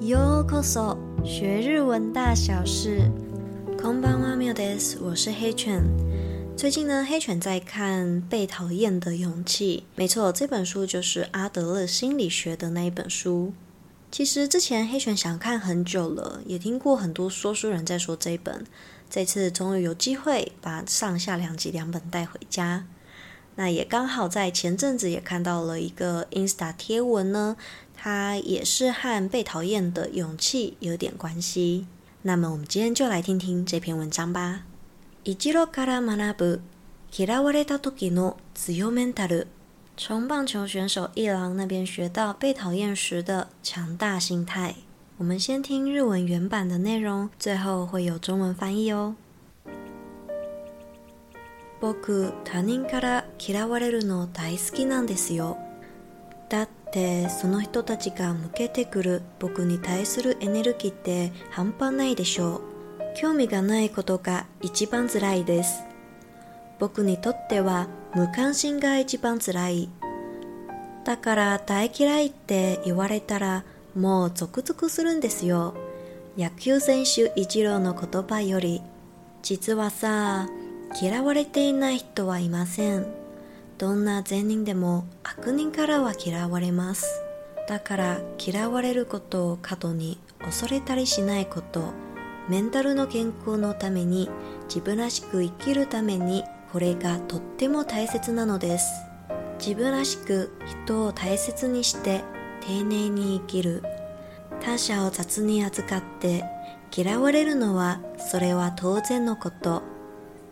Yo，Koso，学日文大小事。Kombanwa m i d e s 我是黑犬。最近呢，黑犬在看《被讨厌的勇气》。没错，这本书就是阿德勒心理学的那一本书。其实之前黑犬想看很久了，也听过很多说书人在说这一本。这次终于有机会把上下两集两本带回家。那也刚好在前阵子也看到了一个 Insta 贴文呢，它也是和被讨厌的勇气有点关系。那么我们今天就来听听这篇文章吧。从棒球选手一郎那边学到被讨厌时的强大心态。我们先听日文原版的内容，最后会有中文翻译哦。僕他人から嫌われるの大好きなんですよだってその人たちが向けてくる僕に対するエネルギーって半端ないでしょう興味がないことが一番辛いです僕にとっては無関心が一番辛いだから大嫌いって言われたらもうゾクゾクするんですよ野球選手一郎の言葉より実はさ嫌われていない人はいませんどんな善人でも悪人からは嫌われますだから嫌われることを過度に恐れたりしないことメンタルの健康のために自分らしく生きるためにこれがとっても大切なのです自分らしく人を大切にして丁寧に生きる他者を雑に扱って嫌われるのはそれは当然のこと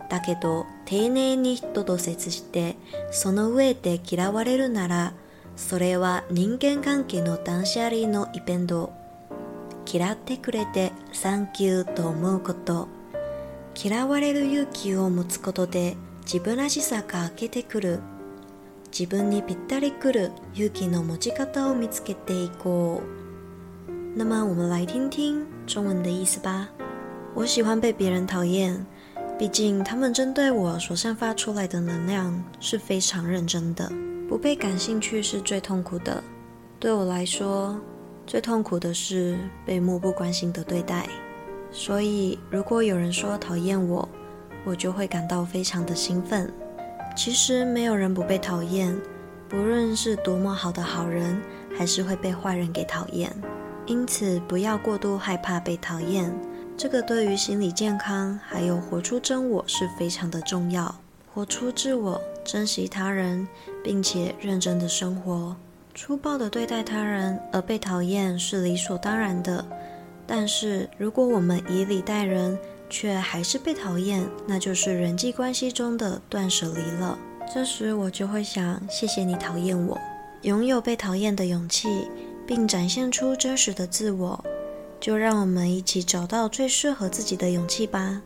だけど丁寧に人と接してその上で嫌われるならそれは人間関係の断捨離のイベント嫌ってくれてサンキューと思うこと嫌われる勇気を持つことで自分らしさが開けてくる自分にぴったりくる勇気の持ち方を見つけていこう那么我们来听听中文的意思吧。我喜欢被别人讨厌。毕竟，他们针对我所散发出来的能量是非常认真的。不被感兴趣是最痛苦的。对我来说，最痛苦的是被漠不关心的对待。所以，如果有人说讨厌我，我就会感到非常的兴奋。其实，没有人不被讨厌，不论是多么好的好人，还是会被坏人给讨厌。因此，不要过度害怕被讨厌。这个对于心理健康还有活出真我是非常的重要。活出自我，珍惜他人，并且认真的生活。粗暴的对待他人而被讨厌是理所当然的，但是如果我们以礼待人却还是被讨厌，那就是人际关系中的断舍离了。这时我就会想：谢谢你讨厌我，拥有被讨厌的勇气，并展现出真实的自我。就让我们一起找到最适合自己的勇气吧。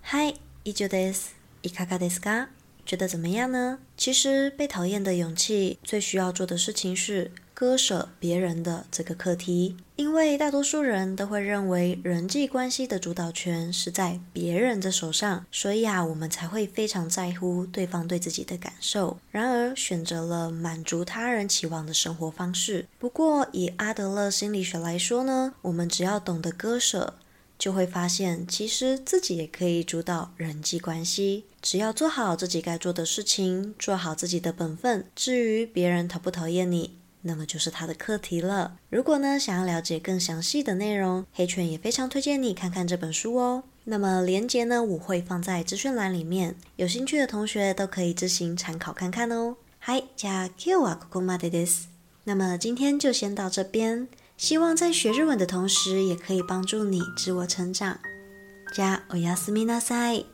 嗨，伊 h i s 伊卡卡德斯卡，觉得怎么样呢？其实被讨厌的勇气最需要做的事情是。割舍别人的这个课题，因为大多数人都会认为人际关系的主导权是在别人的手上，所以啊，我们才会非常在乎对方对自己的感受。然而，选择了满足他人期望的生活方式。不过，以阿德勒心理学来说呢，我们只要懂得割舍，就会发现其实自己也可以主导人际关系。只要做好自己该做的事情，做好自己的本分。至于别人讨不讨厌你？那么就是它的课题了。如果呢想要了解更详细的内容，黑犬也非常推荐你看看这本书哦。那么连接呢我会放在资讯栏里面，有兴趣的同学都可以自行参考看看哦。Hi 加 Q 啊，r a k o k m a d i d s 那么今天就先到这边，希望在学日文的同时也可以帮助你自我成长。加我呀，思密那塞。